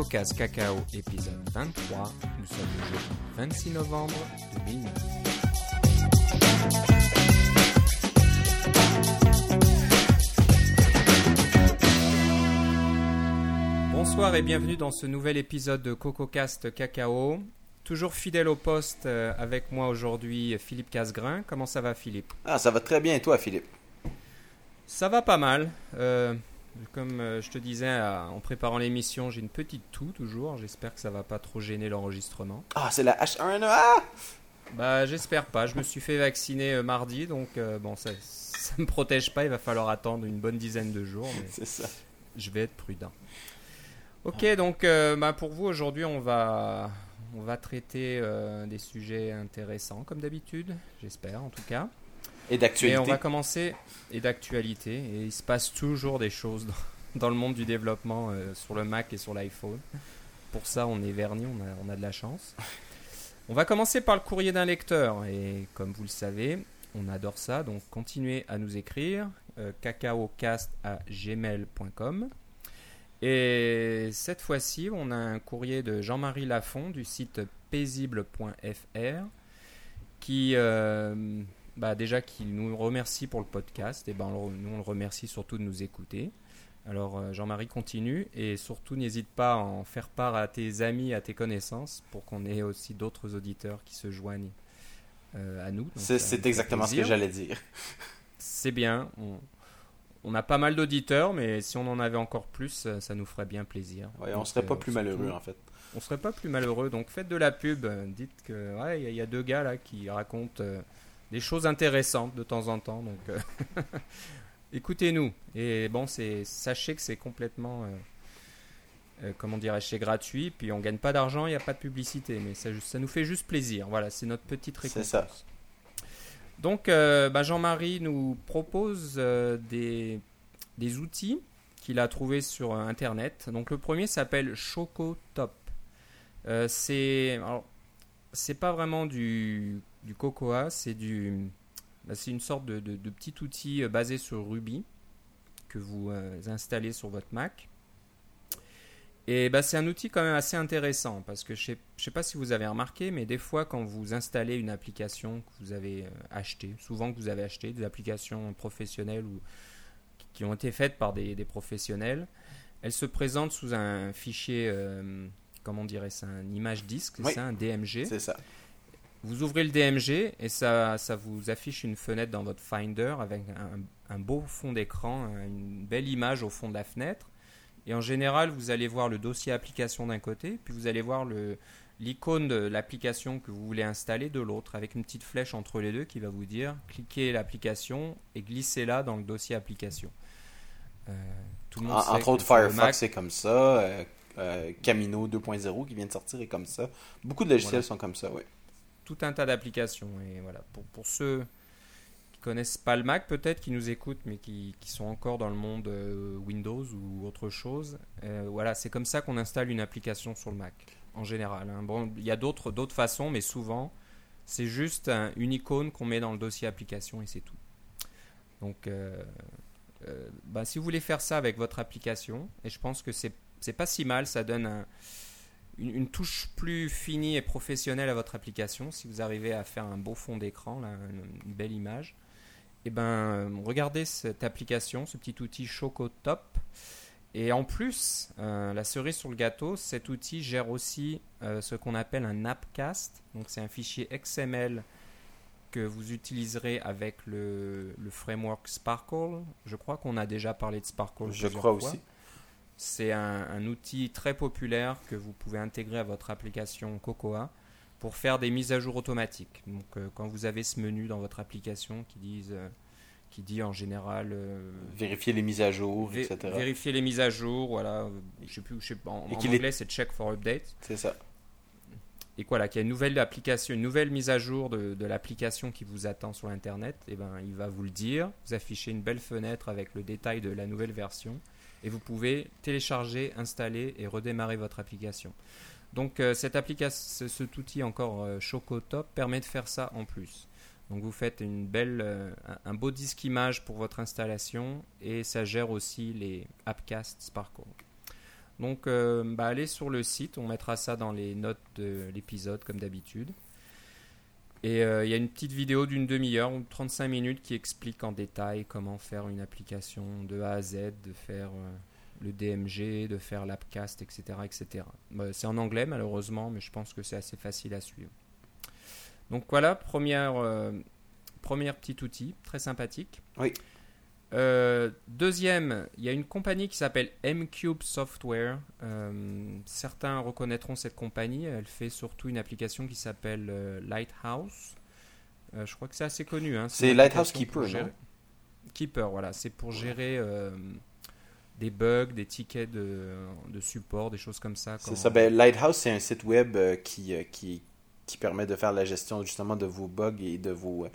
CocoCast Cacao épisode 23. Nous sommes le jeudi 26 novembre 2009. Bonsoir et bienvenue dans ce nouvel épisode de CocoCast Cacao. Toujours fidèle au poste euh, avec moi aujourd'hui Philippe Casgrain. Comment ça va Philippe? Ah, ça va très bien et toi, Philippe? Ça va pas mal. Euh, comme euh, je te disais euh, en préparant l'émission, j'ai une petite toux toujours. J'espère que ça va pas trop gêner l'enregistrement. Ah, c'est la H1N1A Bah j'espère pas. Je me suis fait vacciner euh, mardi, donc euh, bon ça, ça me protège pas. Il va falloir attendre une bonne dizaine de jours. Mais C'est ça. je vais être prudent. Ok, donc euh, bah, pour vous aujourd'hui, on va on va traiter des sujets intéressants comme d'habitude, j'espère en tout cas. Et Et d'actualité. on va commencer et d'actualité. Et il se passe toujours des choses dans, dans le monde du développement euh, sur le Mac et sur l'iPhone. Pour ça, on est verni, on a, on a de la chance. On va commencer par le courrier d'un lecteur. Et comme vous le savez, on adore ça. Donc continuez à nous écrire. Euh, cacaocast à gmail.com. Et cette fois-ci, on a un courrier de Jean-Marie Lafont du site paisible.fr qui, euh, bah déjà, qui nous remercie pour le podcast. Et ben, on nous, on le remercie surtout de nous écouter. Alors, euh, Jean-Marie continue et surtout, n'hésite pas à en faire part à tes amis, à tes connaissances pour qu'on ait aussi d'autres auditeurs qui se joignent euh, à nous. C'est exactement ce que j'allais dire. C'est bien. On, on a pas mal d'auditeurs, mais si on en avait encore plus, euh, ça nous ferait bien plaisir. Ouais, on Donc, serait pas euh, plus surtout, malheureux, en fait. On serait pas plus malheureux. Donc faites de la pub. Dites que ouais, il y a- il y, a deux gars là qui racontent euh, des choses intéressantes de temps en temps. Donc euh, écoutez-nous. Et bon, c'est sachez que c'est complètement euh, euh, comment dirais-je, c'est gratuit. Puis on gagne pas d'argent, il n'y a pas de publicité, mais ça, ça nous fait juste plaisir. Voilà, c'est notre petite C'est récompense. ça. Donc, bah, Jean-Marie nous propose des, des outils qu'il a trouvés sur Internet. Donc, le premier s'appelle Chocotop. Euh, c'est c'est pas vraiment du, du cocoa, c'est du, bah, c'est une sorte de, de- de petit outil euh, basé sur Ruby que vous euh, installez sur votre Mac. Et bah, c'est un outil quand même assez intéressant parce que je sais, je sais pas si vous avez remarqué, mais des fois quand vous installez une application que vous avez euh, achetée, souvent que vous avez acheté des applications professionnelles ou qui ont été faites par des, des professionnels, elles se présentent sous un fichier, euh, comment dirait ça, un image disque, c'est Oui. ça, un DMG. C'est ça. Vous ouvrez le DMG et ça, ça vous affiche une fenêtre dans votre Finder avec un, un beau fond d'écran, une belle image au fond de la fenêtre. Et en général, vous allez voir le dossier application d'un côté, puis vous allez voir l'icône de l'application que vous voulez installer de l'autre, avec une petite flèche entre les deux qui va vous dire cliquez l'application et glissez-la dans le dossier application. Euh, tout le monde En- entre autres, Firefox c'est comme ça. euh, euh, Camino 2.0 qui vient de sortir est comme ça. Beaucoup de logiciels Voilà. sont comme ça, oui. Tout un tas d'applications. Et voilà, pour, pour ceux qui connaissent pas le Mac, peut-être, qui nous écoutent, mais qui, qui sont encore dans le monde euh, Windows ou autre chose, euh, voilà, c'est comme ça qu'on installe une application sur le Mac, en général. hein. Bon, il y a d'autres façons, mais souvent, c'est juste un- une icône qu'on met dans le dossier application et c'est tout. Donc, euh, bah, si vous voulez faire ça avec votre application, et je pense que c'est pas si mal, ça donne un, une, une touche plus finie et professionnelle à votre application, si vous arrivez à faire un beau fond d'écran, une, belle image, et ben euh, regardez cette application, ce petit outil Chocotop. Et en plus, euh, la cerise sur le gâteau, cet outil gère aussi euh, ce qu'on appelle un appcast. Donc c'est un fichier XML que vous utiliserez avec le, le framework Sparkle. Je crois qu'on a déjà parlé de Sparkle. Je crois fois. aussi. C'est un, un outil très populaire que vous pouvez intégrer à votre application Cocoa pour faire des mises à jour automatiques. Donc, euh, quand vous avez ce menu dans votre application qui, disent, euh, qui dit en général euh, Vérifier les mises à jour, vé- etc. vérifier les mises à jour, voilà, je sais plus, je sais pas, en, Et en qu'il est- anglais c'est check for update. C'est ça. Et voilà, qu'il y a une nouvelle application, une nouvelle mise à jour de, de l'application qui vous attend sur Internet, et ben, il va vous le dire, vous affichez une belle fenêtre avec le détail de la nouvelle version, et vous pouvez télécharger, installer et redémarrer votre application. Donc euh, cette application, cet outil encore euh, Chocotop permet de faire ça en plus. Donc vous faites une belle, euh, un beau disque image pour votre installation et ça gère aussi les Appcast Sparkle. Donc, bah, allez sur le site, on mettra ça dans les notes de l'épisode comme d'habitude. Et euh, il y a une petite vidéo d'une demi-heure ou 35 minutes qui explique en détail comment faire une application de A à Z, de faire euh, le DMG, de faire l'Appcast, etc. etc. Bah, c'est en anglais malheureusement, mais je pense que c'est assez facile à suivre. Donc voilà, première, euh, première petit outil, très sympathique. Oui. Euh, deuxième, il y a une compagnie qui s'appelle M-Cube Software. Euh, certains reconnaîtront cette compagnie. Elle fait surtout une application qui s'appelle euh, Lighthouse. Je crois que c'est assez connu. hein. C'est Lighthouse Keeper, gérer- Keeper, voilà. C'est pour gérer des bugs, des tickets de, de support, des choses comme ça. C'est ça. Ben, Lighthouse, c'est un site web qui, qui, qui permet de faire la gestion justement de vos bugs et de, vos,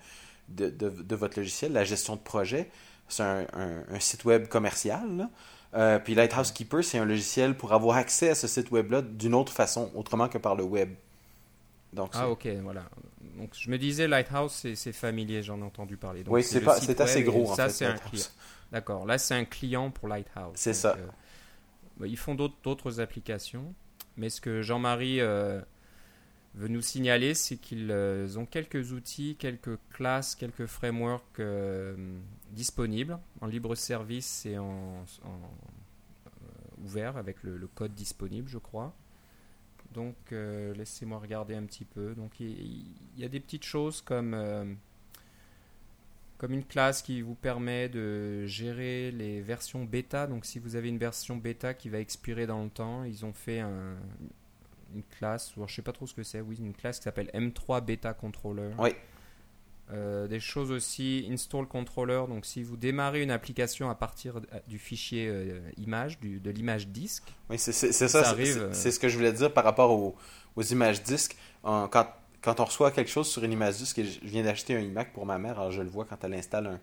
de, de, de votre logiciel, la gestion de projet. C'est un, un- un site web commercial. là. Euh, puis Lighthouse Keeper, c'est un logiciel pour avoir accès à ce site web-là d'une autre façon, autrement que par le web. Donc, Ah ok, voilà. Donc je me disais Lighthouse, c'est familier, j'en ai entendu parler. Donc, oui, c'est assez gros en ça, fait. c'est un. D'accord, là c'est un client pour Lighthouse. C'est ça. euh, bah, ils font d'autres d'autres applications, mais ce que Jean-Marie euh, veut nous signaler, c'est qu'ils euh, ont quelques outils, quelques classes, quelques frameworks euh, disponibles en libre service et en, euh, ouvert avec le, code disponible, je crois. Donc laissez-moi regarder un petit peu. Donc il y, a des petites choses comme comme une classe qui vous permet de gérer les versions bêta. Donc si vous avez une version bêta qui va expirer dans le temps, ils ont fait un- une classe, ou je sais pas trop ce que c'est, oui, une classe qui s'appelle M3 Beta Controller. Oui. Euh, des choses aussi, install controller. Donc si vous démarrez une application à partir de- du fichier euh, image, du- de l'image disque, Oui, c'est ça. Ça c'est- euh. Ce que je voulais dire par rapport aux, aux images disques. En- quand, quand on reçoit quelque chose sur une image disque, et je je viens d'acheter un iMac pour ma mère, alors je le vois quand elle installe un,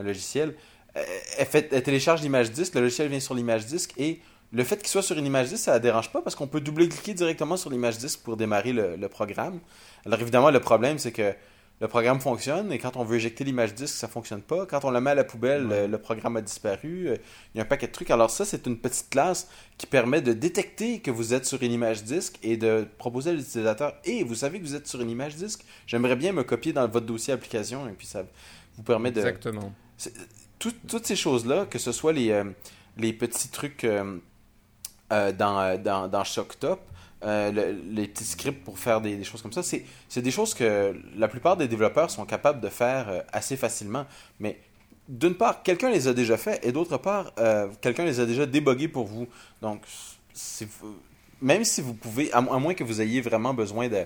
un logiciel, euh, elle, fait, elle télécharge l'image disque, le logiciel vient sur l'image disque et le fait qu'il soit sur une image disque, ça ne dérange pas parce qu'on peut double-cliquer directement sur l'image disque pour démarrer le, le programme. Alors évidemment, le problème, c'est que le programme fonctionne et quand on veut éjecter l'image disque, ça fonctionne pas. Quand on la met à la poubelle, Ouais. le, le programme a disparu. Euh, Il y a un paquet de trucs. Alors ça, c'est une petite classe qui permet de détecter que vous êtes sur une image disque et de proposer à l'utilisateur et vous savez que vous êtes sur une image disque? J'aimerais bien me copier dans votre dossier application et puis ça vous permet de exactement. tout- toutes ces choses-là, que ce soit les, euh, les petits trucs euh, euh, dans, euh, dans, dans ShockTop, euh, le- les petits scripts pour faire des, choses comme ça, c'est des choses que la plupart des développeurs sont capables de faire euh, assez facilement. Mais d'une part, quelqu'un les a déjà fait et d'autre part, euh, quelqu'un les a déjà débogués pour vous. Donc, même si vous pouvez, à moins que vous ayez vraiment besoin de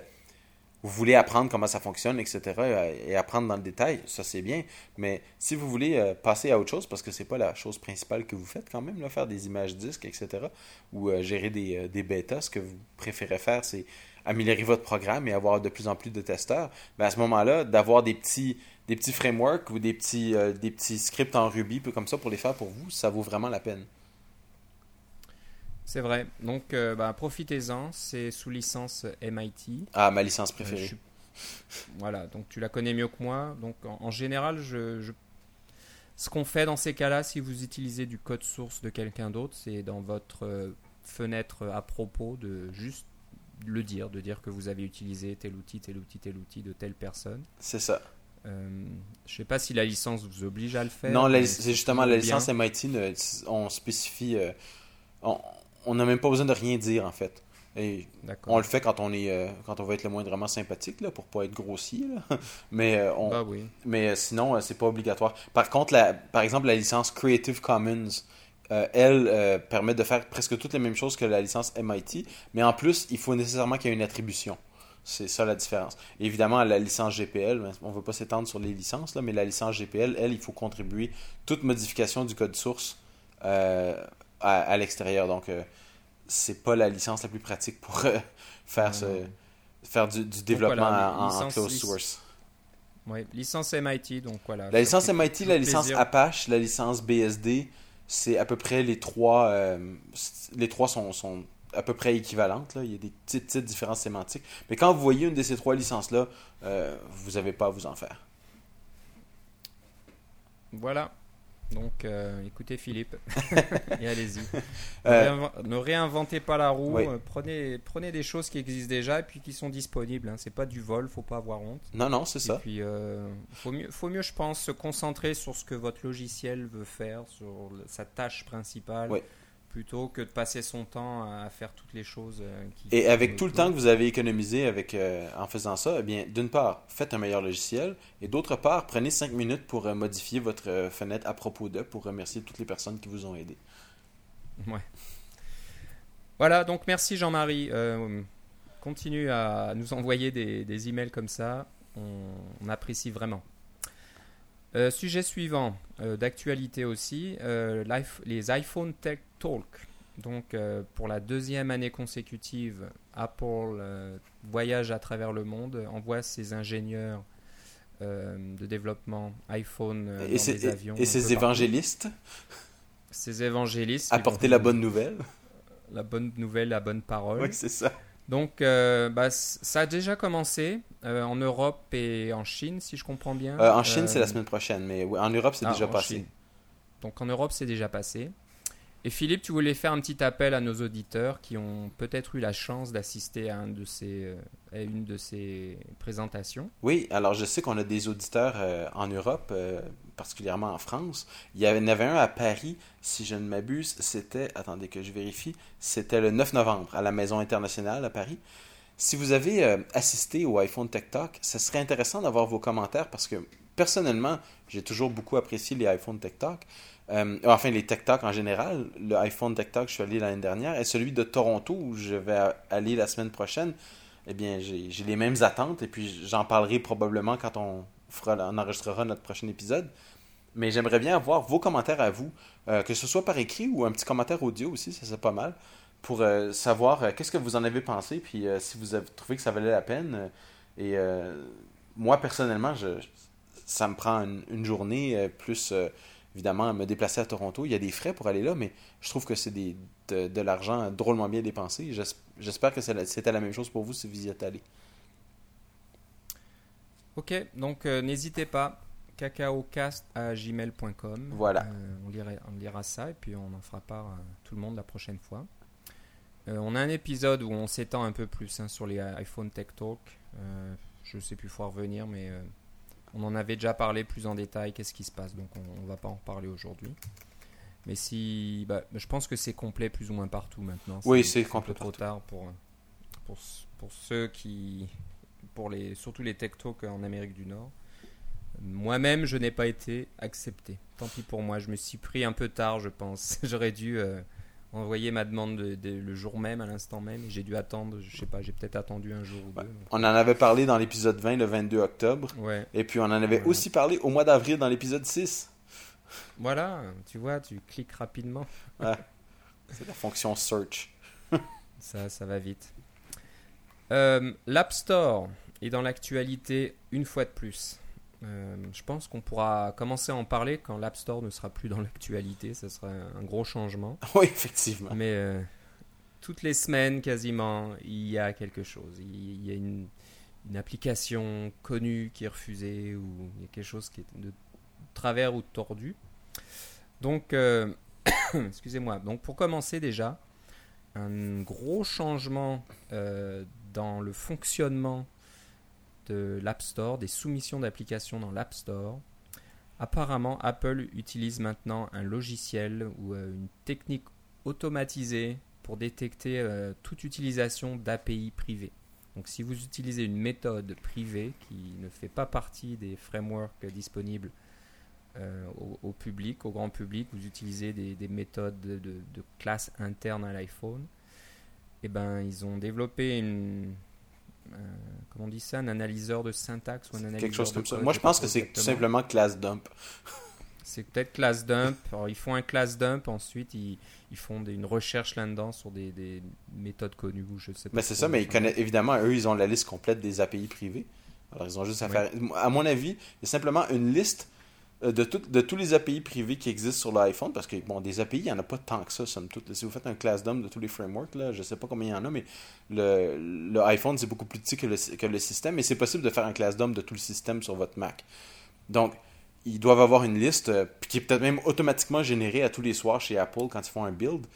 vous voulez apprendre comment ça fonctionne, etc., euh, et apprendre dans le détail, ça c'est bien. Mais si vous voulez euh, passer à autre chose, parce que c'est pas la chose principale que vous faites quand même, faire des images disques, etc., ou euh, gérer des, des bêtas, ce que vous préférez faire, c'est améliorer votre programme et avoir de plus en plus de testeurs. Ben, à ce moment-là, d'avoir des petits, des petits frameworks ou des petits, des petits scripts en Ruby, peu comme ça, pour les faire pour vous, ça vaut vraiment la peine. C'est vrai. Donc, euh, bah, profitez-en. C'est sous licence MIT. Ah, ma licence Euh, préférée. suis- Voilà, donc tu la connais mieux que moi. Donc, en, en général, je, je- ce qu'on fait dans ces cas-là, si vous utilisez du code source de quelqu'un d'autre, c'est dans votre euh, fenêtre à propos de juste le dire, de dire que vous avez utilisé tel outil, tel outil, tel outil de telle personne. C'est ça. Euh, je sais pas si la licence vous oblige à le faire. Non, c'est justement la bien. licence MIT, on spécifie. on on n'a même pas besoin de rien dire en fait. Et on le fait quand on est euh, quand on veut être le moindrement sympathique là, pour pas être grossier. là. Mais euh, on, Bah oui. mais euh, sinon c'est pas obligatoire. Par contre, la, par exemple la licence Creative Commons, elle permet de faire presque toutes les mêmes choses que la licence MIT, mais en plus il faut nécessairement qu'il y ait une attribution. C'est ça la différence. Et évidemment, la licence GPL, on ne veut pas s'étendre sur les licences, là, mais la licence GPL, elle, il faut contribuer toute modification du code source à, à l'extérieur. Donc, euh, c'est pas la licence la plus pratique pour euh, faire, ce, faire du, du développement voilà, en, en licence- closed source? Ouais, licence MIT, donc voilà. La licence MIT, la licence plaisir. Apache, la licence BSD, c'est à peu près les trois. euh, les trois sont, sont à peu près équivalentes. Là. Il y a des petites, petites différences sémantiques. Mais quand vous voyez une de ces trois licences-là, euh, vous n'avez pas à vous en faire. Voilà. Donc euh, écoutez Philippe et allez-y. Ne, réinventez pas la roue. prenez, prenez des choses qui existent déjà et puis qui sont disponibles. Hein. C'est pas du vol, faut pas avoir honte. Non, non, c'est ça. Et puis faut mieux, faut mieux, je pense, se concentrer sur ce que votre logiciel veut faire, sur sa tâche principale. Oui plutôt que de passer son temps à faire toutes les choses. Euh, qui et avec tout le temps que vous avez économisé avec, euh, en faisant ça, eh bien, d'une part, faites un meilleur logiciel, et d'autre part, prenez cinq minutes pour euh, modifier votre fenêtre à propos de, pour remercier toutes les personnes qui vous ont aidé. Ouais. Voilà, donc merci Jean-Marie. continue à nous envoyer des, des emails comme ça. on apprécie vraiment. Euh, sujet suivant, euh, d'actualité aussi, euh, les iPhone Tech Talk. Donc, pour la deuxième année consécutive, Apple voyage à travers le monde, envoie ses ingénieurs de développement iPhone et dans des avions. Et ses évangélistes. Apporter la bonne nouvelle? La bonne nouvelle, la bonne parole. Oui, c'est ça. Donc, euh, bah, ça a déjà commencé euh, en Europe et en Chine, si je comprends bien. Euh, en Chine, c'est la semaine prochaine, mais en Europe, c'est ah, déjà passé. Donc, en Europe, c'est déjà passé. Et Philippe, tu voulais faire un petit appel à nos auditeurs qui ont peut-être eu la chance d'assister à, à une de ces présentations. Oui, alors je sais qu'on a des auditeurs en Europe, particulièrement en France. Il y en avait un à Paris, si je ne m'abuse, c'était, attendez que je vérifie, c'était le 9 novembre à la Maison internationale à Paris. Si vous avez euh, assisté au iPhone Tech Talk, ce serait intéressant d'avoir vos commentaires parce que personnellement, j'ai toujours beaucoup apprécié les iPhone Tech Talk. Euh, enfin, les Talk en général. Le iPhone Talk, je suis allé l'année dernière, et celui de Toronto, où je vais aller la semaine prochaine, eh bien, j'ai les mêmes attentes, et puis j'en parlerai probablement quand on, enregistrera notre prochain épisode. Mais j'aimerais bien avoir vos commentaires à vous, euh, que ce soit par écrit ou un petit commentaire audio aussi, ça serait pas mal, pour euh, savoir qu'est-ce que vous en avez pensé, puis si vous avez trouvé que ça valait la peine. et moi, personnellement, je, ça me prend une, journée, plus évidemment me déplacer à Toronto. Il y a des frais pour aller là, mais je trouve que c'est de, de l'argent drôlement bien dépensé. J'espère que c'était la même chose pour vous si vous y êtes allé. Ok, donc n'hésitez pas cacaocast.gmail.com. Voilà. Euh, on, lira, on lira ça et puis on en fera part à tout le monde la prochaine fois. Euh, on a un épisode où on s'étend un peu plus hein, sur les iPhone Tech Talk. Euh, je ne sais plus, il faut revenir, mais on en avait déjà parlé plus en détail. Qu'est-ce qui se passe Donc on ne va pas en reparler aujourd'hui. Mais si, bah, je pense que c'est complet plus ou moins partout maintenant. Oui, c'est complet. trop tard pour, pour, pour, ceux qui, pour les, surtout les tech talks en Amérique du Nord. Moi-même, je n'ai pas été accepté. Tant pis pour moi, je me suis pris un peu tard, je pense. J'aurais dû euh, envoyer ma demande le jour même, à l'instant même. J'ai dû attendre, je sais pas, j'ai peut-être attendu un jour ou deux. On en avait parlé dans l'épisode 20, le 22 octobre. Ouais. Et puis on en avait aussi parlé au mois d'avril dans l'épisode 6. Voilà, tu vois, tu cliques rapidement. C'est la fonction search. ça, ça va vite. Euh, L'App Store est dans l'actualité une fois de plus. Euh, je pense qu'on pourra commencer à en parler quand l'App Store ne sera plus dans l'actualité. Ce sera un gros changement. Oui, effectivement. Mais euh, toutes les semaines, quasiment, il y a quelque chose. Il y a une, application connue qui est refusée ou il y a quelque chose qui est de travers ou de tordu. Donc, euh, excusez-moi. Donc, pour commencer déjà, un gros changement dans le fonctionnement de l'App Store, des soumissions d'applications dans l'App Store. Apparemment, Apple utilise maintenant un logiciel ou euh, une technique automatisée pour détecter euh, toute utilisation d'API privées. Donc si vous utilisez une méthode privée qui ne fait pas partie des frameworks disponibles euh, au, public, au grand public, vous utilisez des, méthodes de, de, classe interne à l'iPhone, et eh ben, ils ont développé une, comment on dit ça, un analyseur de syntaxe ou un analyseur Quelque chose comme ça. Moi, je pense que c'est tout simplement class dump. c'est peut-être class dump. Alors, ils font un class dump, ensuite ils, ils font une recherche là-dedans sur des, des, méthodes connues ou je sais pas. Mais c'est ça, mais ils connaissent, évidemment, eux, ils ont la liste complète des API privés. Alors, ils ont juste à faire. À mon avis, il y a simplement une liste euh, de, tous les API privés qui existent sur l'iPhone, parce que bon, des API, il n'y en a pas tant que ça, somme toute. Si vous faites un class dump de tous les frameworks, là, je ne sais pas combien il y en a, mais le, le iPhone, c'est beaucoup plus petit que le, système, et c'est possible de faire un class dump de tout le système sur votre Mac. Donc, ils doivent avoir une liste qui est peut-être même automatiquement générée à tous les soirs chez Apple quand ils font un build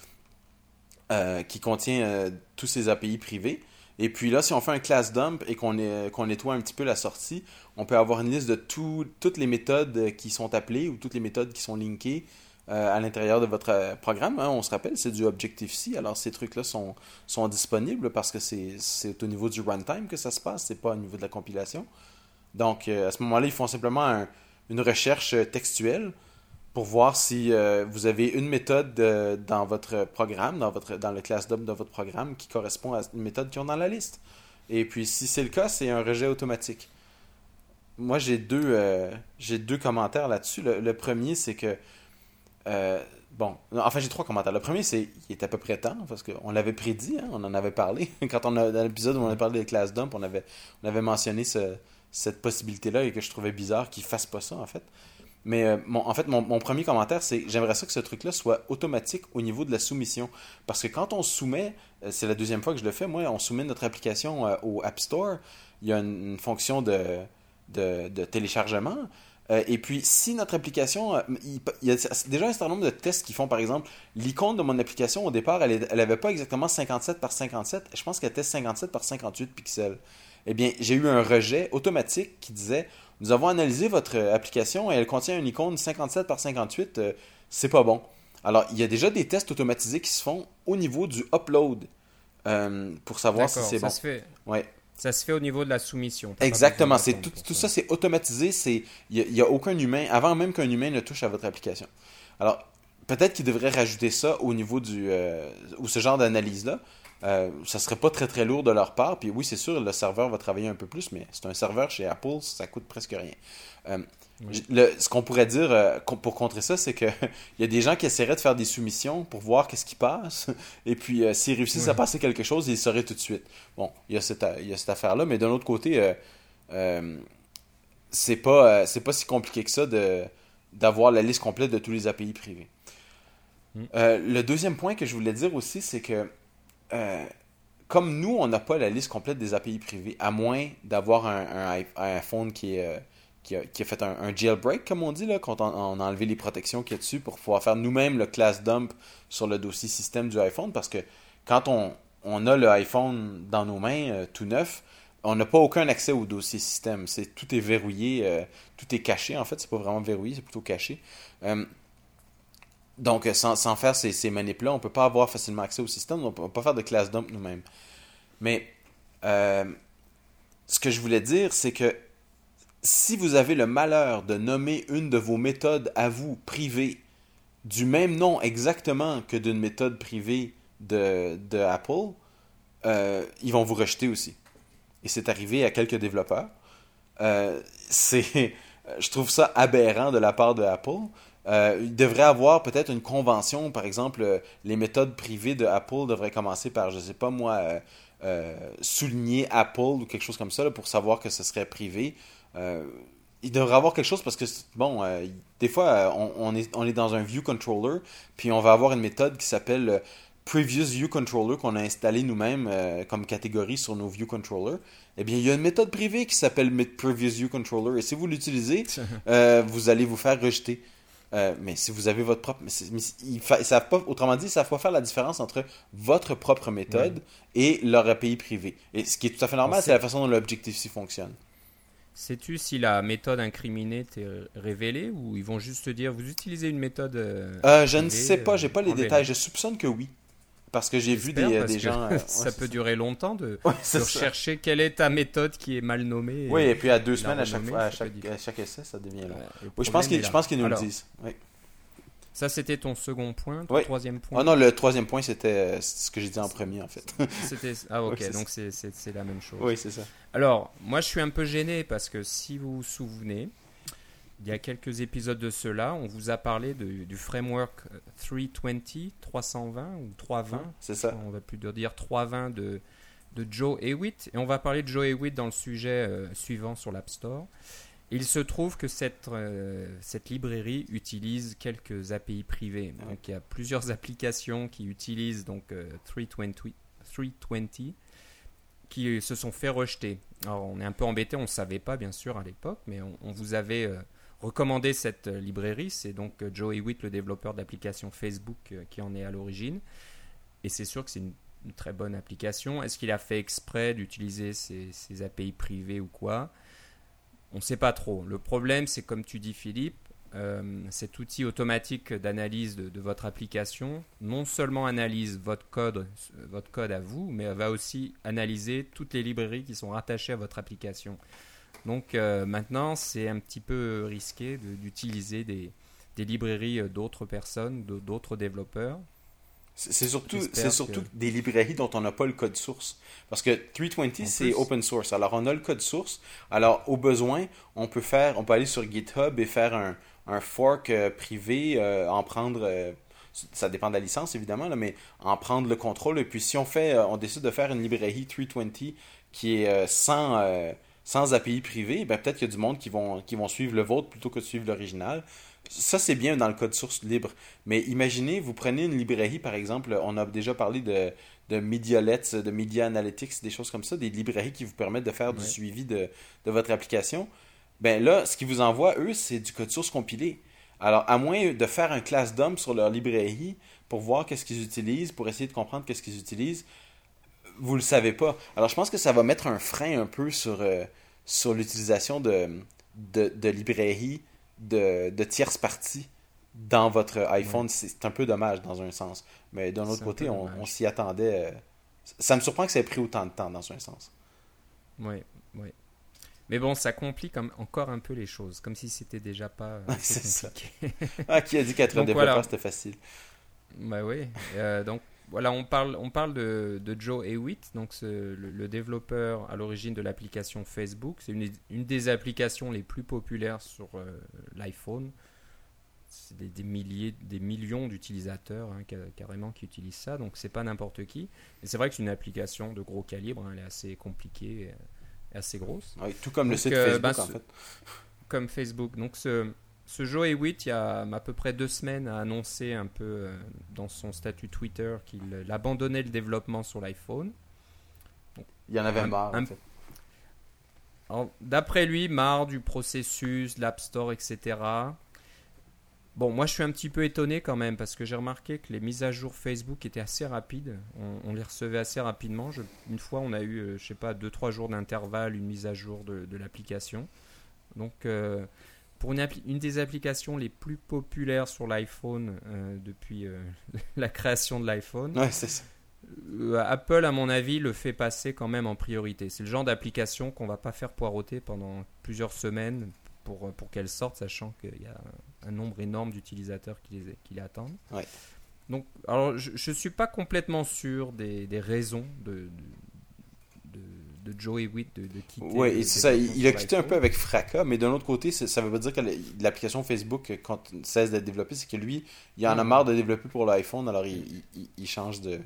qui contient tous ces API privés. Et puis là, si on fait un class dump et qu'on nettoie un petit peu la sortie, on peut avoir une liste de toutes les méthodes qui sont appelées ou toutes les méthodes qui sont linkées euh, à l'intérieur de votre euh, programme. Hein. on se rappelle, c'est du Objective-C. Alors, ces trucs-là sont, sont disponibles parce que c'est au niveau du runtime que ça se passe, c'est pas au niveau de la compilation. Donc, euh, à ce moment-là, ils font simplement une recherche textuelle pour voir si vous avez une méthode dans votre programme, dans, votre, dans le class dump de votre programme qui correspond à une méthode qui est dans la liste. Et puis, si c'est le cas, c'est un rejet automatique. Moi, j'ai deux, j'ai deux commentaires là-dessus. le, premier, c'est que euh, bon, enfin j'ai trois commentaires. Le premier, c'est qu'il est à peu près temps, parce qu'on l'avait prédit, hein, on en avait parlé. Quand on a, dans l'épisode où on a parlé des classes dump, on avait, on avait mentionné cette possibilité-là et que je trouvais bizarre qu'il fasse pas ça, en fait. Mais euh, en fait, mon, premier commentaire, c'est j'aimerais ça que ce truc-là soit automatique au niveau de la soumission. Parce que quand on soumet, euh, c'est la deuxième fois que je le fais, moi, on soumet notre application au App Store, il y a une, fonction de, de, téléchargement. Euh, et puis, si notre application, euh, il, y a déjà un certain nombre de tests qui font, par exemple, l'icône de mon application, au départ, elle n'avait pas exactement 57 par 57. Je pense qu'elle était 57 par 58 pixels. Eh bien, j'ai eu un rejet automatique qui disait Nous avons analysé votre application et elle contient une icône 57 par 58. Euh, c'est pas bon. Alors, il y a déjà des tests automatisés qui se font au niveau du upload pour savoir si c'est bon. Ça se fait. Ouais. Ça se fait au niveau de la soumission. Exactement. C'est tout, tout, ça, c'est automatisé. Il n'y a, a, aucun humain, avant même qu'un humain ne touche à votre application. Alors, peut-être qu'il devrait rajouter ça au niveau du. Euh, ou ce genre d'analyse-là. Euh, ça serait pas très très lourd de leur part. Puis oui, c'est sûr, le serveur va travailler un peu plus, mais c'est un serveur chez Apple, ça coûte presque rien. Euh, ce qu'on pourrait dire euh, pour contrer ça, c'est qu'il y a des gens qui essaieraient de faire des soumissions pour voir qu'est-ce qui passe. Et puis, euh, s'ils réussissent à passer quelque chose, ils sauraient tout de suite. Bon, il y a cette, cette affaire-là, mais d'un autre côté, c'est pas, c'est pas si compliqué que ça de, d'avoir la liste complète de tous les API privés. Mm. le deuxième point que je voulais dire aussi, c'est que comme nous, on n'a pas la liste complète des API privés, à moins d'avoir un, iPhone qui est qui a, fait un, jailbreak, comme on dit, là, quand on, a enlevé les protections qu'il y a dessus pour pouvoir faire nous-mêmes le class dump sur le dossier système du iPhone. Parce que quand on, a le iPhone dans nos mains euh, tout neuf, on n'a pas aucun accès au dossier système. C'est, tout est verrouillé, euh, tout est caché. En fait, c'est pas vraiment verrouillé, c'est plutôt caché. Euh, donc, sans, sans, faire ces, ces on peut pas avoir facilement accès au système. On peut pas faire de class dump nous-mêmes. Mais ce que je voulais dire, c'est que si vous avez le malheur de nommer une de vos méthodes à vous privée du même nom exactement que d'une méthode privée de, de Apple, euh, ils vont vous rejeter aussi. Et c'est arrivé à quelques développeurs. Euh, c'est, je trouve ça aberrant de la part de Apple. Euh, il devrait avoir peut-être une convention, par exemple, les méthodes privées de Apple devraient commencer par, je ne sais pas moi, souligner Apple ou quelque chose comme ça pour savoir que ce serait privé. Euh, il devrait avoir quelque chose parce que, bon, euh, des fois, euh, on, est, on est dans un view controller, puis on va avoir une méthode qui s'appelle Previous View Controller qu'on a installé nous-mêmes comme catégorie sur nos View Controllers. Eh bien, il y a une méthode privée qui s'appelle Previous View Controller, et si vous l'utilisez, vous allez vous faire rejeter. Mais si vous avez votre propre. Ils, savent pas, autrement dit, ils savent pas faire la différence entre votre propre méthode et leur API privé. Et ce qui est tout à fait normal, c'est la façon dont l'Objective-C fonctionne. Sais-tu si la méthode incriminée t'est révélée ou ils vont juste te dire vous utilisez une méthode euh, euh, Je ne sais pas, j'ai pas les détails. Je soupçonne que oui. Parce que j'ai vu des, des gens. Euh, ça peut durer longtemps de, rechercher quelle est ta méthode qui est mal nommée. Oui, et puis à deux semaines à chaque, fois, à chaque, essai, ça devient long. oui, je pense qu'ils nous le disent. Oui. Ça, c'était ton second point, ton troisième point. Ah non, le troisième point, c'était euh, ce que j'ai dit en premier, en fait. ah ok, donc c'est la même chose. Oui, c'est ça. Alors, moi, je suis un peu gêné parce que si vous vous souvenez, il y a quelques épisodes de cela, on vous a parlé du framework 320, 320 ou 320. C'est ça. On va plus dire 320 de, de Joe Hewitt. Et on va parler de Joe Hewitt dans le sujet euh, suivant sur l'App Store. Il se trouve que cette, euh, cette librairie utilise quelques API privées. Donc il y a plusieurs applications qui utilisent donc 320, euh, 320 qui se sont fait rejeter. Alors on est un peu embêté, on ne savait pas bien sûr à l'époque, mais on, vous avait euh, recommandé cette librairie. C'est donc Joe Hewitt, le développeur d'application Facebook, qui en est à l'origine. Et c'est sûr que c'est une, très bonne application. Est-ce qu'il a fait exprès d'utiliser ces, API privées ou quoi? On ne sait pas trop. Le problème, c'est comme tu dis, Philippe, euh, cet outil automatique d'analyse de, votre application non seulement analyse votre code à vous, mais va aussi analyser toutes les librairies qui sont rattachées à votre application. Donc euh, maintenant, c'est un petit peu risqué d'utiliser des, des, librairies d'autres personnes, d'autres développeurs. C'est surtout, c'est surtout des librairies dont on n'a pas le code source. Parce que 320, c'est open source. Alors, on a le code source. Alors, au besoin, on peut faire, on peut aller sur GitHub et faire un, un fork euh, privé, euh, en prendre, euh, ça dépend de la licence évidemment, là, mais en prendre le contrôle. Et puis si on fait, on décide de faire une librairie 320 qui est sans, sans API privé, ben, peut-être qu'il y a du monde qui vont, qui vont suivre le vôtre plutôt que de suivre l'original. Ça, c'est bien dans le code source libre. Mais imaginez, vous prenez une librairie, par exemple, on a déjà parlé de, de Medialets, de Media Analytics, des choses comme ça, des librairies qui vous permettent de faire du suivi de, de votre application ben là, ce qu'ils vous envoient, eux, c'est du code source compilé. Alors, à moins de faire un class dump sur leur librairie pour voir qu'est-ce qu'ils utilisent, pour essayer de comprendre qu'est-ce qu'ils utilisent, vous le savez pas. Alors, je pense que ça va mettre un frein un peu sur, euh, sur l'utilisation de, de, librairies de, de tierces parties dans votre iPhone. C'est un peu dommage dans un sens. Mais d'un autre côté, on, s'y attendait. Euh, ça me surprend que ça ait pris autant de temps dans un sens. Oui, oui. Mais bon, ça complique encore un peu les choses, comme si c'était déjà pas c'est ça. ah, qui a dit qu'être un développeur, c'était facile Bah oui. Euh, donc voilà, on parle, on parle de, de Joe Hewitt, donc le, développeur à l'origine de l'application Facebook. C'est une, une, des applications les plus populaires sur euh, l'iPhone. C'est des, milliers, des millions d'utilisateurs hein, carrément qui utilisent ça, donc c'est pas n'importe qui. Et c'est vrai que c'est une application de gros calibre, hein, elle est assez compliquée. Euh, assez grosse. tout comme le site euh, Facebook, bah, en fait. Comme Facebook. Donc, ce, ce Joe Hewitt, il y a à peu près deux semaines, a annoncé un peu euh, dans son statut Twitter qu'il abandonnait le développement sur l'iPhone. Il y en avait marre, en fait. D'après lui, marre du processus, l'App Store, etc. Bon, moi je suis un petit peu étonné quand même parce que j'ai remarqué que les mises à jour Facebook étaient assez rapides. On, les recevait assez rapidement. une fois, on a eu, je euh, je sais pas, 2-3 jours d'intervalle, une mise à jour de, l'application. Donc, euh, pour une, une, des applications les plus populaires sur l'iPhone euh, depuis la création de l'iPhone, Apple, à mon avis, le fait passer quand même en priorité. C'est le genre d'application qu'on va pas faire poireauter pendant plusieurs semaines pour, pour qu'elle sorte, sachant qu'il y a un nombre énorme d'utilisateurs qui les, qui les attendent. Donc, alors, je ne suis pas complètement sûr des, des raisons de, de, de, Joey Witt de, de quitter. Oui, c'est ça. Il, a quitté un peu avec fracas, mais d'un autre côté, ça veut pas dire que l'application Facebook, quand cesse d'être développée, c'est que lui, il en a marre de développer pour l'iPhone, alors il, il, change de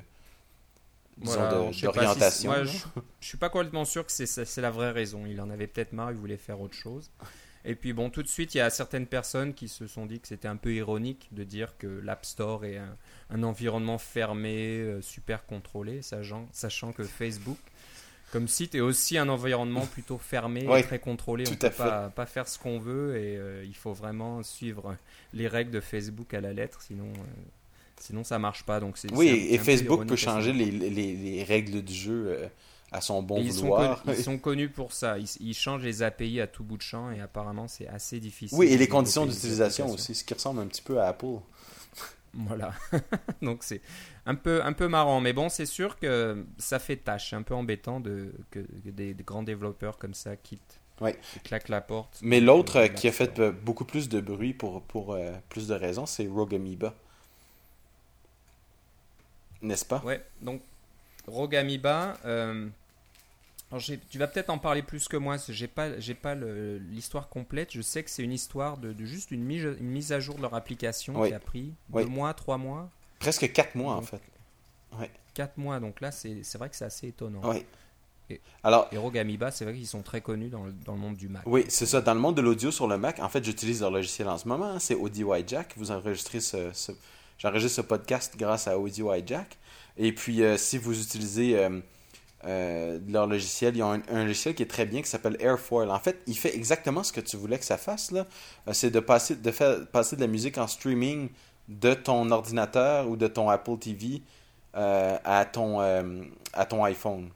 d'orientation. je, je suis pas complètement sûr que c'est la vraie raison. Il en avait peut-être marre, il voulait faire autre chose. Et puis bon, tout de suite, il y a certaines personnes qui se sont dit que c'était un peu ironique de dire que l'App Store est un, environnement fermé, euh, super contrôlé, sachant, sachant que Facebook, comme site, est aussi un environnement plutôt fermé et très contrôlé. On ne peut pas, pas, faire ce qu'on veut et euh, il faut vraiment suivre les règles de Facebook à la lettre, sinon... Euh, sinon, ça marche pas. Donc oui, et Facebook peut changer les, les, les, règles du jeu à son bon ils vouloir. Sont ils sont connus pour ça. Ils, changent les API à tout bout de champ et apparemment c'est assez difficile. Oui, et les conditions d'utilisation aussi, ce qui ressemble un petit peu à Apple. Voilà. Donc c'est un peu, un peu marrant. Mais bon, c'est sûr que ça fait tâche. C'est un peu embêtant de, que, des, grands développeurs comme ça quittent. Oui. Claquent la porte. Mais l'autre qui a fait beaucoup plus de bruit pour, pour euh, plus de raisons, c'est Rogue Amoeba. N'est-ce pas? Ouais. Donc Rogue Amoeba, euh, tu vas peut-être en parler plus que moi, j'ai pas, j'ai pas l'histoire complète. Je sais que c'est une histoire de, juste une mise, une mise, à jour de leur application qui a pris deux mois, trois mois. Presque quatre mois en fait. Quatre mois, donc là c'est vrai que c'est assez étonnant. Et, Alors, Rogamiba, c'est vrai qu'ils sont très connus dans le, dans le monde du Mac. Oui, c'est ça. Dans le monde de l'audio sur le Mac, en fait, j'utilise leur logiciel en ce moment. Hein, c'est Audio Jack. Vous enregistrez ce, j'enregistre ce podcast grâce à Audio Jack. Et puis, euh, si vous utilisez euh, de leur logiciel. Ils ont un, logiciel qui est très bien qui s'appelle Airfoil. En fait, il fait exactement ce que tu voulais que ça fasse. là. C'est de passer de faire passer de la musique en streaming de ton ordinateur ou de ton Apple TV ton à ton iPhone.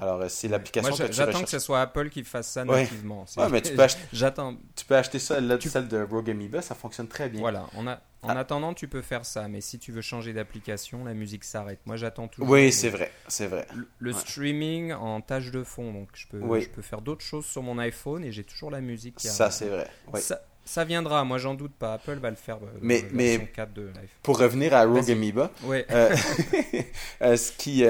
Alors, euh, c'est l'application que J'attends que ce soit Apple qui fasse ça nativement. Ouais, mais tu peux, acheter... j'attends. tu peux acheter ça, celle de Rogue Amoeba, ça fonctionne très bien. Voilà, on a... en ah. attendant, tu peux faire ça, mais si tu veux changer d'application, la musique s'arrête. Moi, j'attends toujours. Oui, c'est vrai, c'est vrai. Le, streaming en tâche de fond, donc je peux, je peux faire d'autres choses sur mon iPhone et j'ai toujours la musique qui Ça, c'est vrai. Ça, ça, viendra, moi j'en doute pas. Apple va le faire. Euh, mais, mais 4 de pour revenir à Rogue Amoeba, ouais. Euh, euh, ce qui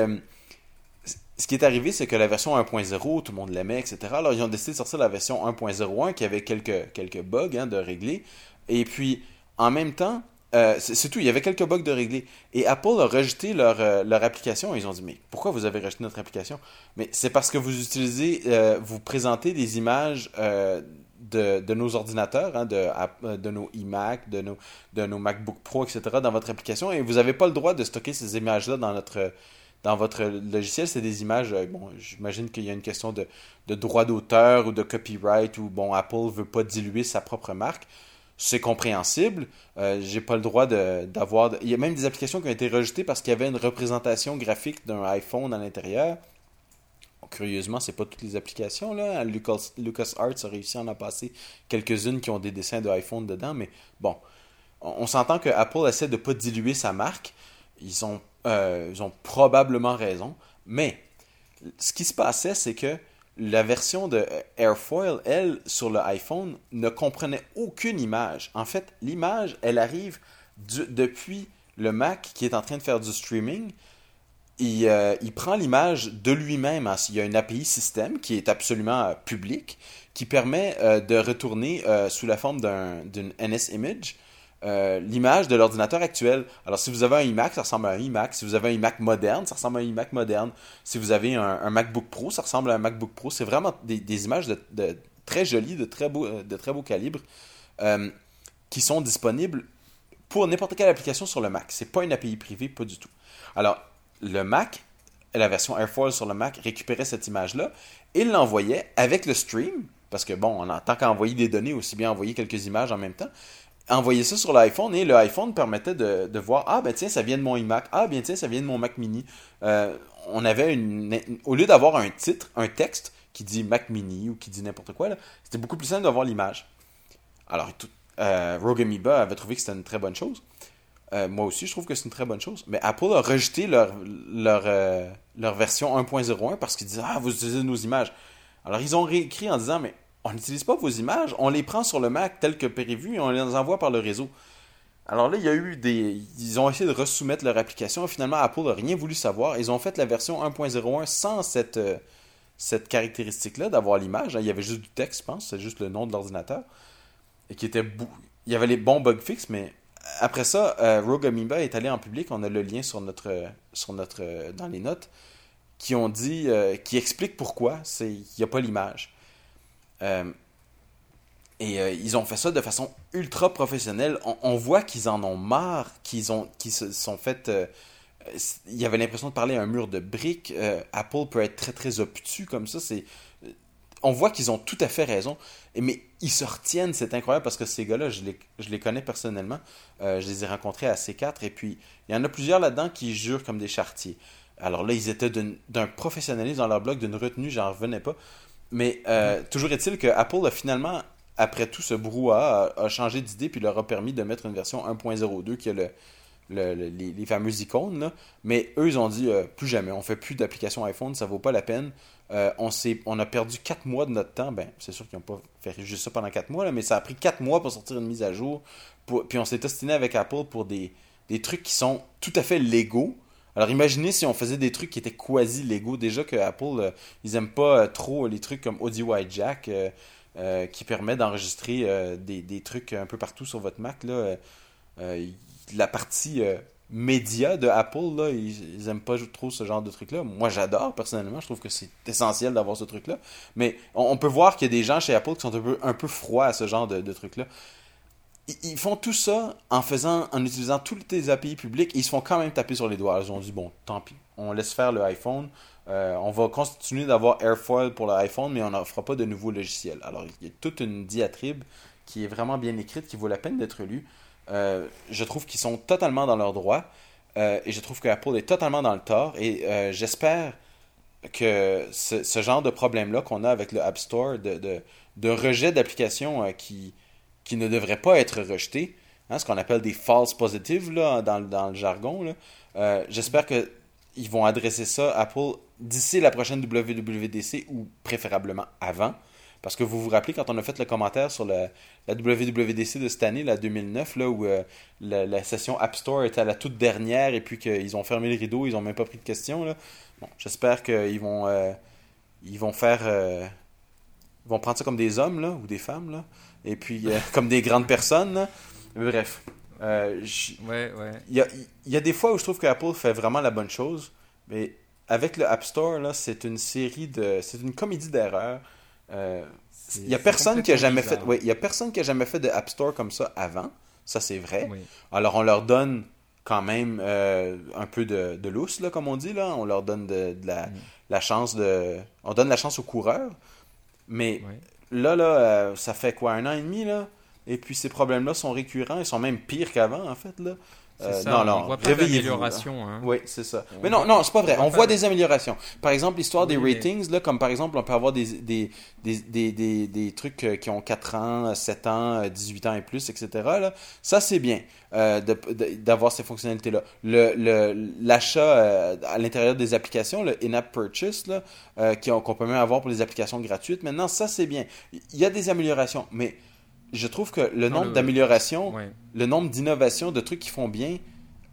ce qui est arrivé, c'est que la version 1.0, tout le monde l'aimait, etc. Alors, ils ont décidé de sortir la version 1.01 qui avait quelques, quelques bugs hein, de régler. Et puis, en même temps, euh, c'est tout, il y avait quelques bugs de régler. Et Apple a rejeté leur, euh, leur application. Ils ont dit, mais pourquoi vous avez rejeté notre application? Mais c'est parce que vous utilisez, euh, vous présentez des images de, de, nos ordinateurs, hein, de, de nos iMac, de nos, de nos MacBook Pro, etc. dans votre application. Et vous n'avez pas le droit de stocker ces images-là dans notre dans votre logiciel, c'est des images. Euh, bon, j'imagine qu'il y a une question de, de droit d'auteur ou de copyright ou bon, Apple veut pas diluer sa propre marque. C'est compréhensible. Euh, j'ai pas le droit d'avoir. Il y a même des applications qui ont été rejetées parce qu'il y avait une représentation graphique d'un iPhone à l'intérieur. curieusement, c'est pas toutes les applications. Lucas, LucasArts a réussi à en passer quelques-unes qui ont des dessins d'iPhone dedans. Mais bon, on, on s'entend que Apple essaie de pas diluer sa marque. Ils ont euh, ils ont probablement raison. Mais ce qui se passait, c'est que la version de Airfoil, elle, sur le iPhone, ne comprenait aucune image. En fait, l'image, elle arrive depuis le Mac qui est en train de faire du streaming. Il, euh, prend l'image de lui-même. Il y a une API système qui est absolument euh, publique, qui permet de retourner sous la forme d'une NS image euh, l'image de l'ordinateur actuel. Alors, si vous avez un iMac, ça ressemble à un iMac. Si vous avez un iMac moderne, ça ressemble à un iMac moderne. Si vous avez un, MacBook Pro, ça ressemble à un MacBook Pro. C'est vraiment des, images de, très jolies, de très beau, de très beau calibre, euh, qui sont disponibles pour n'importe quelle application sur le Mac. C'est pas une API privée, pas du tout. Alors, le Mac, la version Airfoil sur le Mac, récupérait cette image-là et l'envoyait avec le stream, parce que bon, on tant qu'à envoyer des données, aussi bien envoyer quelques images en même temps envoyer ça sur l'iPhone et le iPhone permettait de, voir ah ben tiens ça vient de mon iMac. Ah bien tiens ça vient de mon Mac Mini. Euh, on avait une au lieu d'avoir un titre un texte qui dit Mac Mini ou qui dit n'importe quoi c'était beaucoup plus simple d'avoir l'image. Alors euh, Rogue Amoeba avait trouvé que c'était une très bonne chose. Euh, moi aussi je trouve que c'est une très bonne chose. Mais Apple a rejeté leur leur, leur version 1.01 parce qu'ils disaient ah vous utilisez nos images. Alors ils ont réécrit en disant mais on n'utilise pas vos images, on les prend sur le Mac tel que prévu et on les envoie par le réseau. Alors là, il y a eu des. Ils ont essayé de resoumettre leur application. Finalement, Apple n'a rien voulu savoir. Ils ont fait la version 1.01 sans cette, euh, cette caractéristique-là d'avoir l'image. Il y avait juste du texte, je pense. C'est juste le nom de l'ordinateur. Et qui était. Il y avait les bons bug fixes, mais après ça, euh, Rogue est allé en public. On a le lien sur notre, sur notre, euh, dans les notes qui ont dit, qui explique pourquoi il n'y a pas l'image. Euh, et euh, ils ont fait ça de façon ultra professionnelle. On, voit qu'ils en ont marre, qu'ils ont, qu'ils se sont fait. Euh, il y avait l'impression de parler à un mur de briques. Apple peut être très très obtus comme ça. C'est, on voit qu'ils ont tout à fait raison. Mais ils se retiennent, c'est incroyable parce que ces gars-là, je les, je les connais personnellement. je les ai rencontrés à C4 et puis il y en a plusieurs là-dedans qui jurent comme des chartiers. Alors là, ils étaient d'un professionnalisme dans leur blog, d'une retenue, j'en revenais pas. Mais euh, toujours est-il que Apple a finalement, après tout ce brouhaha, a, changé d'idée puis leur a permis de mettre une version 1.02 qui a le, les, fameuses icônes. Mais eux, ils ont dit euh, plus jamais, on fait plus d'application iPhone, ça vaut pas la peine. Euh, on, a perdu 4 mois de notre temps. Ben, c'est sûr qu'ils n'ont pas fait juste ça pendant 4 mois, mais ça a pris 4 mois pour sortir une mise à jour. puis on s'est ostiné avec Apple pour des trucs qui sont tout à fait légaux alors imaginez si on faisait des trucs qui étaient quasi légaux. Déjà que Apple, euh, ils aiment pas euh, trop les trucs comme Audio Jack euh, qui permet d'enregistrer des, trucs un peu partout sur votre Mac. La partie média de Apple, ils, n'aiment pas trop ce genre de trucs-là. Moi, j'adore personnellement. Je trouve que c'est essentiel d'avoir ce truc-là. Mais on, peut voir qu'il y a des gens chez Apple qui sont un peu, un froids à ce genre de, de trucs-là ils font tout ça en faisant, en utilisant toutes les API publiques, et ils se font quand même taper sur les doigts. Ils ont dit, bon, tant pis. on laisse faire le iPhone. Euh, on va continuer d'avoir Airfoil pour l'iPhone, mais on fera pas de nouveau logiciel. Alors, il y a toute une diatribe qui est vraiment bien écrite, qui vaut la peine d'être lue. Euh, je trouve qu'ils sont totalement dans leur droit. Euh, et je trouve que Apple est totalement dans le tort. Et j'espère que ce, genre de problème-là qu'on a avec le App Store, de, de, rejet d'applications qui, qui ne devraient pas être rejetées, hein, ce qu'on appelle des false positives là, dans, le jargon, j'espère que ils vont adresser ça, Apple, d'ici la prochaine WWDC ou préférablement avant. Parce que vous vous rappelez quand on a fait le commentaire sur la, WWDC de cette année, la 2009, là, où euh, la, session App Store était à la toute dernière et puis qu'ils ont fermé le rideau, ils n'ont même pas pris de questions. Bon, j'espère qu'ils vont, euh, ils vont faire. Euh, ils vont prendre ça comme des hommes là, ou des femmes, là, et puis comme des grandes personnes. Là. Bref. ouais, ouais. Il y a, y a, des fois où je trouve que Apple fait vraiment la bonne chose, mais avec le App Store, là, c'est une série de. C'est une comédie d'erreurs. Euh, il y a personne qui a jamais fait. il y a personne qui a jamais fait de App Store comme ça avant. Ça, c'est vrai. Alors, on leur donne quand même euh, un peu de, de lousse, là, comme on dit. Là. On leur donne de, la, mm. la, chance de. On donne la chance aux coureurs. Mais là, là, euh, ça fait quoi, un an et demi, là? Et puis ces problèmes-là sont récurrents, ils sont même pires qu'avant, en fait, là. Euh, non, non, on voit pas d'amélioration. Hein. Oui, c'est ça. mais non, non, c'est pas vrai. On, voit des améliorations. Par exemple, l'histoire des ratings, là, comme par exemple, on peut avoir des, des, des, des, des, trucs euh, qui ont 4 ans, 7 ans, 18 ans et plus, etc. Là. Ça, c'est bien euh, d'avoir ces fonctionnalités-là. L'achat le, à l'intérieur des applications, le in-app purchase, qu'on peut même avoir pour les applications gratuites, maintenant, ça, c'est bien. Il y a des améliorations, mais je trouve que le nombre d'améliorations, le nombre d'innovations, de trucs qui font bien,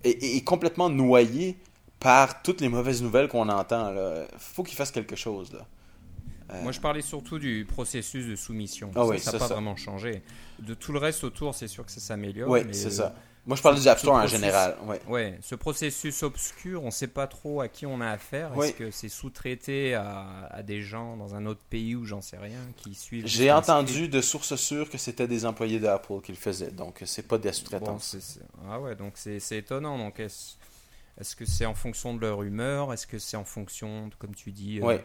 est, complètement noyé par toutes les mauvaises nouvelles qu'on entend. Il faut qu'il fasse quelque chose. Là. Euh, Moi, je parlais surtout du processus de soumission. Ah ça n'a pas vraiment changé. De tout le reste autour, c'est sûr que ça s'améliore. Oui, c'est ça. Moi, je parle du App Store en général. Ouais. ouais. ce processus obscur, on ne sait pas trop à qui on a affaire. Est-ce que c'est sous-traité à, à, des gens dans un autre pays ou j'en sais rien qui suivent J'ai entendu de sources sûres que c'était des employés d'Apple qui le faisaient. Donc, c'est pas des sous-traitants. ah ouais, donc c'est étonnant. Donc, est-ce que c'est en fonction de leur humeur? Est-ce que c'est en fonction, comme tu dis, euh,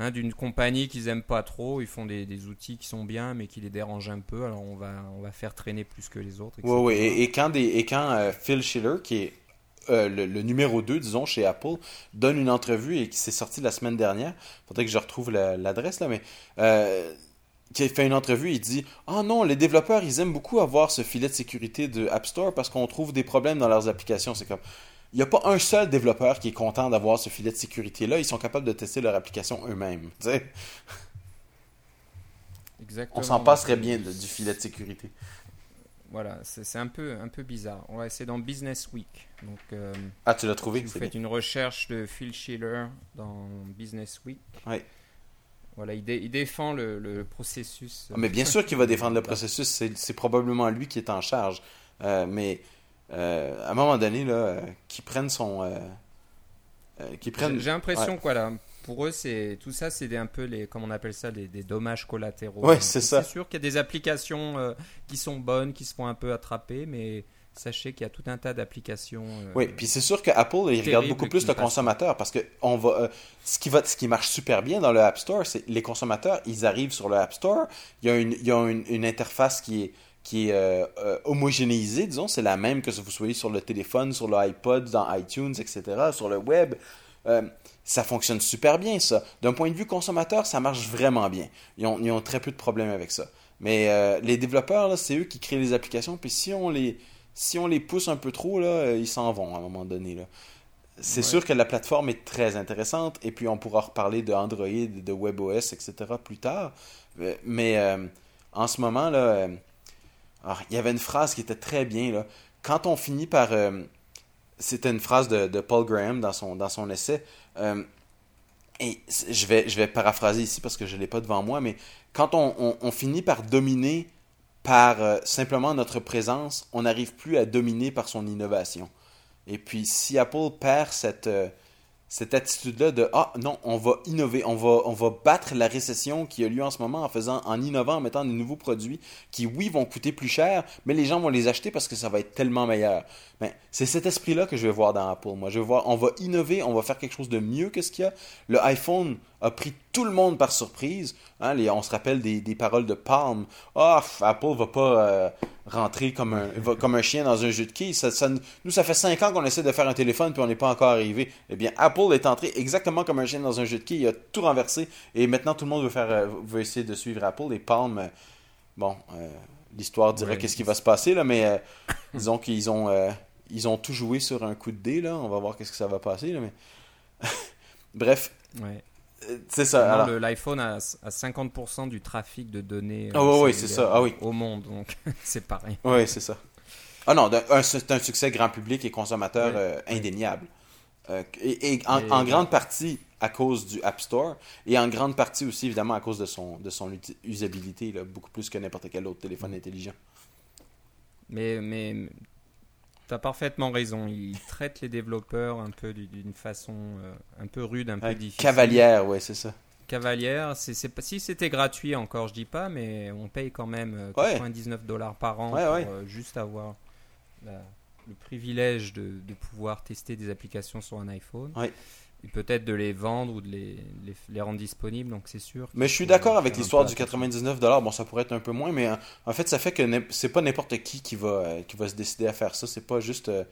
Hein, d'une compagnie qu'ils aiment pas trop. Ils font des, outils qui sont bien, mais qui les dérangent un peu. Alors on va, on va faire traîner plus que les autres. Oui, oui. Et, quand, des, et quand euh, Phil Schiller, qui est euh, le, numéro 2, disons, chez Apple, donne une entrevue et qui s'est sorti la semaine dernière, faudrait que je retrouve l'adresse là, mais euh, qui a fait une entrevue, il dit Ah oh non, les développeurs, ils aiment beaucoup avoir ce filet de sécurité de App Store parce qu'on trouve des problèmes dans leurs applications. C'est comme il n'y a pas un seul développeur qui est content d'avoir ce filet de sécurité-là. Ils sont capables de tester leur application eux-mêmes. On s'en passerait bien du filet de sécurité. Voilà, c'est un peu, un peu bizarre. c'est dans Business Week. Donc, euh, ah, tu l'as trouvé si Vous faites une recherche de Phil Schiller dans Business Week. Oui. Voilà, il, défend le, processus. Ah, mais bien sûr qu'il va défendre le processus. C'est probablement lui qui est en charge. Euh, mais euh, à un moment donné, là, euh, qui prennent son. Euh, qui prennent... J'ai l'impression quoi là pour eux, c'est tout ça, c'est un peu les, comme on appelle ça, des, dommages collatéraux. Ouais, c'est ça. C'est sûr qu'il y a des applications qui sont bonnes, qui se font un peu attraper, mais sachez qu'il y a tout un tas d'applications. oui, puis c'est sûr que Apple, il regarde beaucoup plus le consommateur parce que on va, ce qui va, ce qui marche super bien dans le App Store, c'est les consommateurs, ils arrivent sur le App Store, il y a une, il y a une interface qui est qui est euh, euh, homogénéisée, disons, c'est la même que si vous soyez sur le téléphone, sur l'iPod, dans iTunes, etc., sur le web. Euh, ça fonctionne super bien, ça. D'un point de vue consommateur, ça marche vraiment bien. Ils ont, ils ont très peu de problèmes avec ça. Mais les développeurs, c'est eux qui créent les applications, puis si on les, si on les pousse un peu trop, là, ils s'en vont à un moment donné. Là. C'est sûr que la plateforme est très intéressante, et puis on pourra reparler de Android, de WebOS, etc. plus tard. Mais en ce moment, là, il y avait une phrase qui était très bien. Là. Quand on finit par. Euh, c'était une phrase de, Paul Graham dans son, essai. Euh, et je vais, je vais paraphraser ici parce que je ne l'ai pas devant moi, mais quand on, finit par dominer par euh, simplement notre présence, on n'arrive plus à dominer par son innovation. Et puis, si Apple perd cette, cette attitude-là de ah non, on va innover, on va, on va battre la récession qui a lieu en ce moment en faisant, en innovant, en mettant des nouveaux produits qui, oui, vont coûter plus cher, mais les gens vont les acheter parce que ça va être tellement meilleur. Mais c'est cet esprit-là que je vais voir dans Apple. Moi, je vais voir, on va innover, on va faire quelque chose de mieux que ce qu'il y a. Le iPhone a pris tout le monde par surprise. Hein, les, on se rappelle des, paroles de Palm. Ah, Apple va pas euh, rentrer comme un, comme un chien dans un jeu de quilles. Ça, ça, nous, ça fait cinq ans qu'on essaie de faire un téléphone puis on n'est pas encore arrivé. Eh bien, Apple est entré exactement comme un chien dans un jeu de quilles. Il a tout renversé et maintenant tout le monde veut faire, euh, veut essayer de suivre Apple. Et Palm, euh, bon, euh, l'histoire dirait Ouais, qu'est-ce qui va se passer là, mais euh, disons qu'ils ont, euh, ils ont tout joué sur un coup de dé là. On va voir qu'est-ce que ça va passer là, mais bref, Ouais. C'est ça. L'iPhone a, a 50% du trafic de données ça. Ah oui. au monde, donc c'est pareil. Oui, c'est ça. Ah non, c'est un succès grand public et consommateur Oui. euh, indéniable. Euh, et et en, Et- en grande partie à cause du App Store et en grande partie aussi évidemment à cause de son, de son usabilité, là, beaucoup plus que n'importe quel autre téléphone intelligent. Mais, mais tu as parfaitement raison. Ils traitent les développeurs un peu du- d'une façon euh, un peu rude, un peu Euh, difficile. Cavalière, ouais, c'est ça. Cavalière. C'est, si c'était gratuit encore, je dis pas, mais on paye quand même euh, Ouais. 99 dollars par an Ouais, pour ouais. euh, juste avoir la- le privilège de, de pouvoir tester des applications sur un iPhone. Ouais. Peut-être de les vendre ou de les, les, les rendre disponibles, donc c'est sûr. Mais je suis d'accord avec l'histoire du attention. 99$. Bon, ça pourrait être un peu moins, mais euh, en fait, ça fait que c'est pas n'importe qui qui va, euh, qui va se décider à faire ça. C'est pas juste. euh,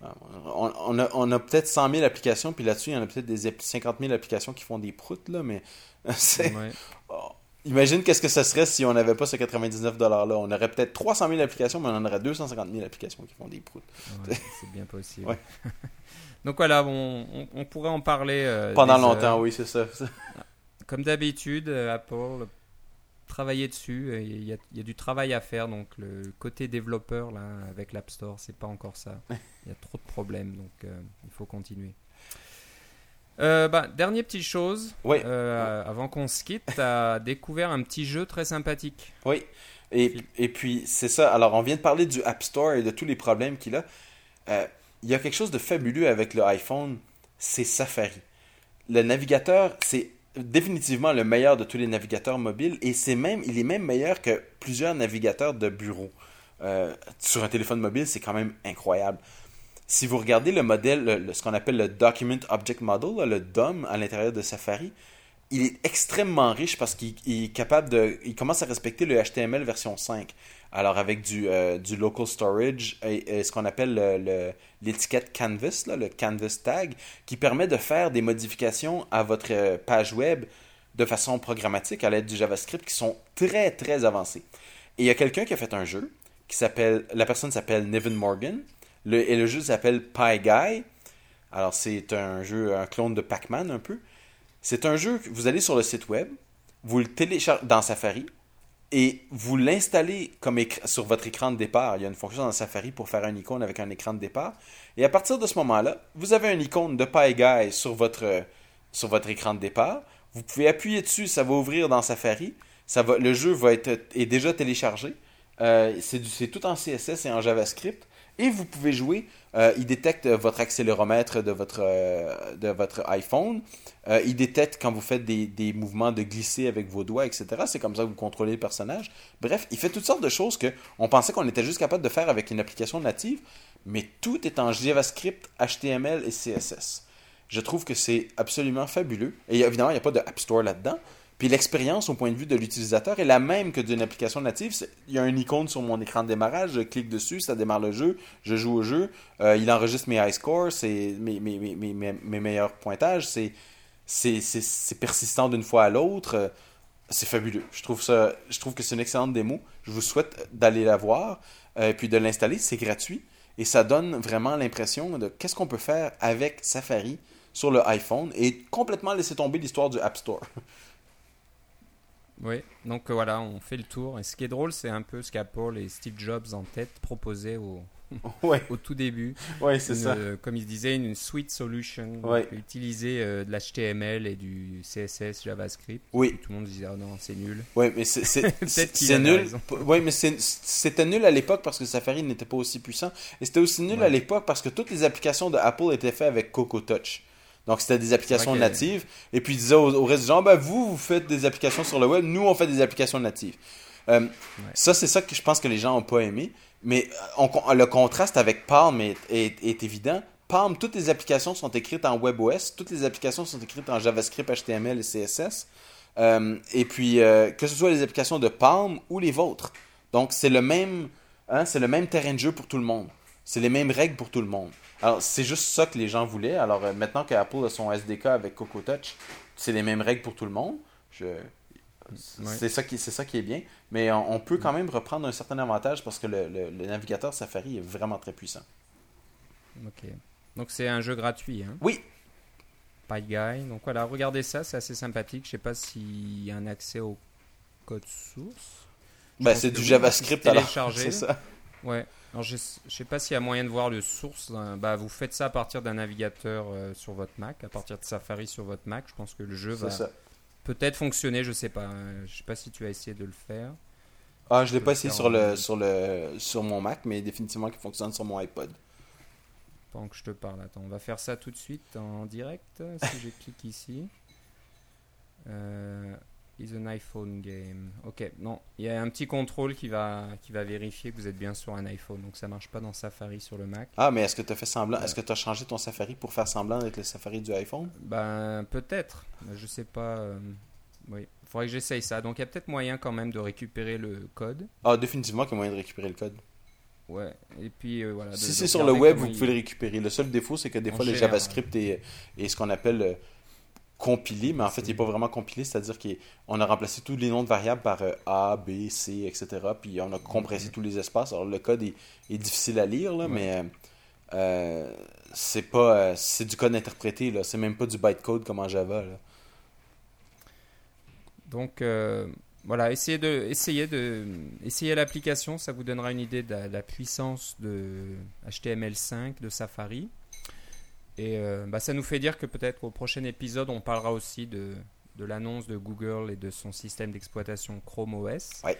on, on a, on a peut-être 100 000 applications, puis là-dessus, il y en a peut-être des ép- 50 000 applications qui font des proutes, là, mais. c'est- Ouais. Oh, Imagine qu'est-ce que ça serait si on n'avait pas ce 99$-là. On aurait peut-être 300 000 applications, mais on en aurait 250 000 applications qui font des proutes. Ouais, c'est bien possible. Ouais. Donc voilà, on, on- on pourrait en parler euh, Pendant longtemps, oui, c'est ça. Comme d'habitude, euh, Apple travailler dessus. euh, Il y, a, il y a du travail à faire, donc le côté développeur là avec l'App Store, c'est pas encore ça. Il y a trop de problèmes, donc euh, il faut continuer. Euh, bah, dernière petite chose, Oui. euh, avant qu'on se quitte, tu as découvert un petit jeu très sympathique. Oui. Et, et puis, c'est ça. Alors, on vient de parler du App Store et de tous les problèmes qu'il a. Il y a quelque chose de fabuleux avec le iPhone, c'est Safari. Le navigateur, c'est définitivement le meilleur de tous les navigateurs mobiles et c'est même, il est même meilleur que plusieurs navigateurs de bureau. Euh, sur un téléphone mobile, c'est quand même incroyable. Si vous regardez le modèle, le- le- ce qu'on appelle le Document Object Model, le DOM à l'intérieur de Safari, il est extrêmement riche parce qu'il il est capable de. Il commence à respecter le HTML version 5. Alors, avec du, euh, du local storage et, ce qu'on appelle le- le- l'étiquette Canvas, là, le Canvas tag, qui permet de faire des modifications à votre euh, page web de façon programmatique à l'aide du JavaScript qui sont très, très avancées. Et il y a quelqu'un qui a fait un jeu qui s'appelle. La personne s'appelle Nevin Morgan. Et le jeu s'appelle Pie Guy. Alors, c'est un jeu, un clone de Pac-Man un peu. C'est un jeu que vous allez sur le site web, vous le téléchargez dans Safari et vous l'installez comme sur votre écran de départ. Il y a une fonction dans Safari pour faire un icône avec un écran de départ. Et à partir de ce moment-là, vous avez un icône de Pie sur votre, écran de départ. Vous pouvez appuyer dessus, ça va ouvrir dans Safari. Ça va, le jeu va être, est déjà téléchargé. Euh, c'est tout en CSS et en JavaScript. Et vous pouvez jouer. Euh, il détecte votre accéléromètre de votre, euh, de votre iPhone. Euh, il détecte quand vous faites des, des mouvements de glisser avec vos doigts, etc. C'est comme ça que vous contrôlez le personnage. Bref, il fait toutes sortes de choses que on pensait qu'on était juste capable de faire avec une application native, mais tout est en JavaScript, HTML et CSS. Je trouve que c'est absolument fabuleux. Et évidemment, il n'y a pas de App Store là-dedans. Puis l'expérience au point de vue de l'utilisateur est la même que d'une application native. Il y a un icône sur mon écran de démarrage, je clique dessus, ça démarre le jeu, je joue au jeu, euh, il enregistre mes high scores, mes, meilleurs pointages, c'est persistant d'une fois à l'autre. Euh, C'est fabuleux. Je trouve, ça, je trouve que c'est une excellente démo. Je vous souhaite d'aller la voir euh, puis de l'installer. C'est gratuit et ça donne vraiment l'impression de qu'est-ce qu'on peut faire avec Safari sur le iPhone et complètement laisser tomber l'histoire du App Store. Oui, donc euh, voilà, on fait le tour. Et ce qui est drôle, c'est un peu ce qu'Apple et Steve Jobs en tête proposaient au, ouais, au tout début. ouais, c'est ça. euh, comme il disait, une suite solution. Ouais. Utiliser euh, de l'HTML et du CSS, JavaScript. Oui. Tout le monde disait, oh non, c'est nul. Ouais, mais c'est nul. Ouais, mais c'était nul à l'époque parce que Safari n'était pas aussi puissant. Et c'était aussi nul Ouais. à l'époque parce que toutes les applications de Apple étaient faites avec Coco Touch. Donc, c'était des applications natives. Et puis, il disait au, au reste des gens, ben, vous, vous faites des applications sur le web, nous, on fait des applications natives. Euh, Ça, c'est ça que je pense que les gens n'ont pas aimé. Mais euh, on- le contraste avec Palm est, est- est évident. Palm, toutes les applications sont écrites en WebOS, toutes les applications sont écrites en JavaScript, HTML et CSS. Euh, et puis, euh, que ce soit les applications de Palm ou les vôtres. Donc, c'est le même, hein, c'est le même terrain de jeu pour tout le monde. C'est les mêmes règles pour tout le monde. Alors, c'est juste ça que les gens voulaient. Alors, euh, maintenant que Apple a son SDK avec Coco Touch, c'est les mêmes règles pour tout le monde. Je... C'est ça, qui, c'est ça qui est bien. Mais on, on peut quand même reprendre un certain avantage parce que le, le- le navigateur Safari est vraiment très puissant. Ok. Donc c'est un jeu gratuit, hein? Oui, Pie Guy. Donc voilà, regardez ça, c'est assez sympathique. Je sais pas s'il y a un accès au code source. Ben, c'est du JavaScript alors. C'est ça. Ouais. Alors je, je sais pas s'il y a moyen de voir le source. Bah vous faites ça à partir d'un navigateur euh, sur votre Mac, à partir de Safari sur votre Mac. Je pense que le jeu va peut-être fonctionner. Je sais pas. Je sais pas si tu as essayé de le faire. Ah, je l'ai peux pas essayé sur, le, sur, le, sur mon Mac, mais définitivement qu'il fonctionne sur mon iPod. Pendant que je te parle, attends, on va faire ça tout de suite en direct. Si je clique ici. Euh, is an iPhone game. Ok, non, il y a un petit contrôle qui va, qui va vérifier que vous êtes bien sur un iPhone. Donc ça marche pas dans Safari sur le Mac. Ah, mais est-ce que tu as fait semblant Est-ce que tu as changé ton Safari pour faire semblant d'être le Safari du iPhone? Ben peut-être, je sais pas. euh, oui, faudrait que j'essaye ça. Donc il y a peut-être moyen quand même de récupérer le code. Ah, définitivement qu'il y a moyen de récupérer le code. Ouais, et puis euh, voilà. Si c'est sur le web, vous il- pouvez le récupérer. Le seul défaut, c'est que des fois, le général. JavaScript est, est ce qu'on appelle euh, compilé, mais en fait, il n'est pas vraiment compilé, c'est-à-dire qu'on a remplacé tous les noms de variables par euh, A, B, C, etc. Puis on a compressé tous les espaces. Alors le code est, est difficile à lire, là, mais euh, euh, c'est pas euh, c'est du code interprété, là. C'est même pas du bytecode comme en Java. Là. Donc euh, voilà, essayez de, essayez de, essayez l'application, ça vous donnera une idée de la, de la puissance de HTML5 de Safari. Et euh, bah, ça nous fait dire que peut-être au prochain épisode, on parlera aussi de, de l'annonce de Google et de son système d'exploitation Chrome OS. Ouais.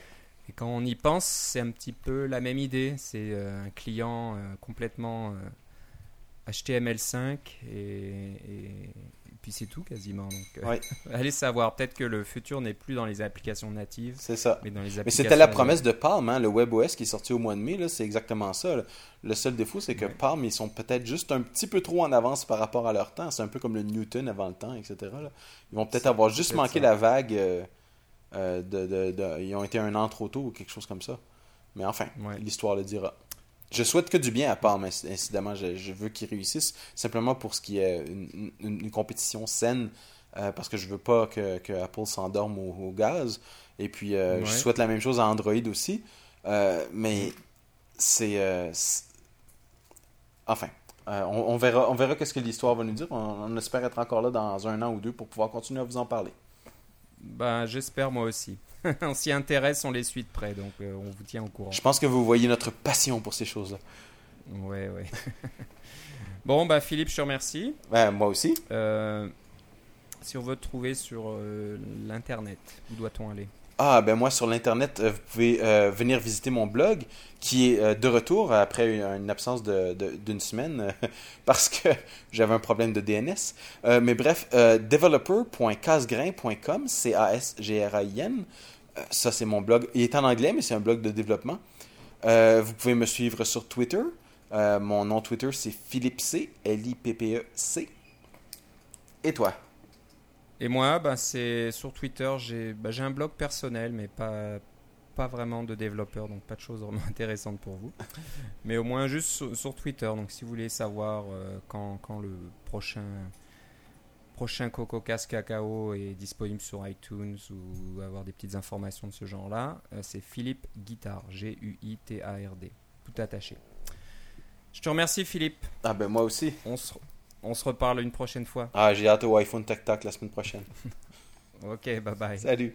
Et quand on y pense, c'est un petit peu la même idée. C'est euh, un client euh, complètement euh, HTML5 et, et- et puis c'est tout quasiment. Donc, euh, Ouais. allez savoir. Peut-être que le futur n'est plus dans les applications natives, C'est ça. mais dans les Mais applications. c'était la web. promesse de Palm, hein, le WebOS qui est sorti au mois de mai, là, c'est exactement ça. là. Le seul défaut, c'est que Ouais. Palm, ils sont peut-être juste un petit peu trop en avance par rapport à leur temps. C'est un peu comme le Newton avant le temps, etc. là. Ils vont peut-être avoir juste manqué ça. la vague. euh, euh, de, de- de- ils ont été un an trop tôt ou quelque chose comme ça. Mais enfin, Ouais. l'histoire le dira. Je souhaite que du bien à Palm, inc- incidemment. Je, je veux qu'ils réussissent simplement pour ce qui est une, une- une compétition saine, euh, parce que je veux pas que, que Apple s'endorme au, au gaz. Et puis, euh, je souhaite la même chose à Android aussi. Euh, mais c'est. enfin. on, on verra, on verra qu'est-ce que l'histoire va nous dire. On, on espère être encore là dans un an ou deux pour pouvoir continuer à vous en parler. Ben, j'espère moi aussi. on s'y intéresse, on les suit de près, donc euh, on vous tient au courant. Je pense que vous voyez notre passion pour ces choses-là. Ouais, ouais. bon, bah Philippe, je te remercie. Moi aussi. Euh, si on veut te trouver sur euh, l'internet, où doit-on aller? Ah, ben moi, sur l'Internet, vous pouvez euh, venir visiter mon blog qui est euh, de retour après une, une absence de- de- d'une semaine euh, parce que j'avais un problème de DNS. Mais bref, developer.casgrain.com, C-A-S-G-R-A-I-N. Euh, ça, c'est mon blog. Il est en anglais, mais c'est un blog de développement. Euh, vous pouvez me suivre sur Twitter. Euh, mon nom Twitter, c'est Philippe C, L-I-P-P-E-C. Et toi? Et moi, bah, c'est sur Twitter, j'ai j'ai un blog personnel, mais pas, pas vraiment de développeur, donc pas de choses vraiment intéressantes pour vous. Mais au moins juste sur, Twitter, donc si vous voulez savoir quand, quand le prochain, prochain Coco Casse Cacao est disponible sur iTunes ou avoir des petites informations de ce genre-là, euh, c'est Philippe Guitard, G-U-I-T-A-R-D, tout attaché. Je te remercie Philippe, Ah, ben moi aussi. on se, on se reparle une prochaine fois. Ah, j'ai hâte au iPhone Tech Talk la semaine prochaine. Ok, bye bye. Salut!